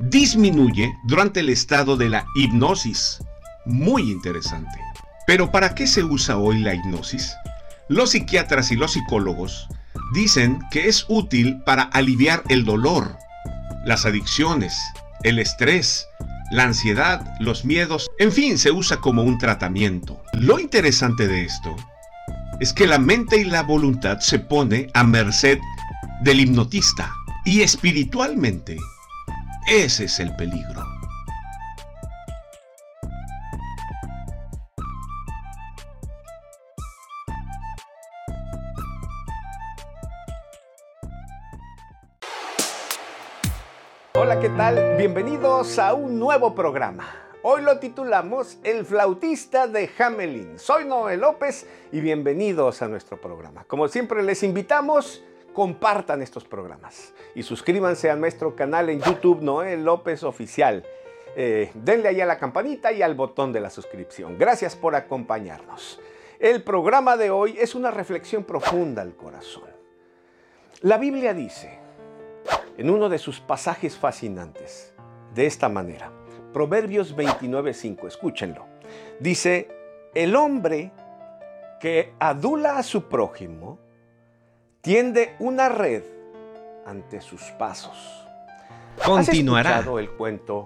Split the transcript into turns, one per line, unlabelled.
disminuye durante el estado de la hipnosis. Muy interesante. Pero ¿para qué se usa hoy la hipnosis? Los psiquiatras y los psicólogos dicen que es útil para aliviar el dolor, las adicciones, el estrés, la ansiedad, los miedos, en fin, se usa como un tratamiento. Lo interesante de esto es que la mente y la voluntad se pone a merced del hipnotista y espiritualmente ese es el peligro.
Hola, ¿qué tal? Bienvenidos a un nuevo programa. Hoy lo titulamos El flautista de Hamelin. Soy Noel López y bienvenidos a nuestro programa. Como siempre les invitamos compartan estos programas y suscríbanse a nuestro canal en YouTube Noel López Oficial. Eh, denle ahí a la campanita y al botón de la suscripción. Gracias por acompañarnos. El programa de hoy es una reflexión profunda al corazón. La Biblia dice, en uno de sus pasajes fascinantes, de esta manera, Proverbios 29.5, escúchenlo, dice, el hombre que adula a su prójimo, tiende una red ante sus pasos.
Continuará.
el cuento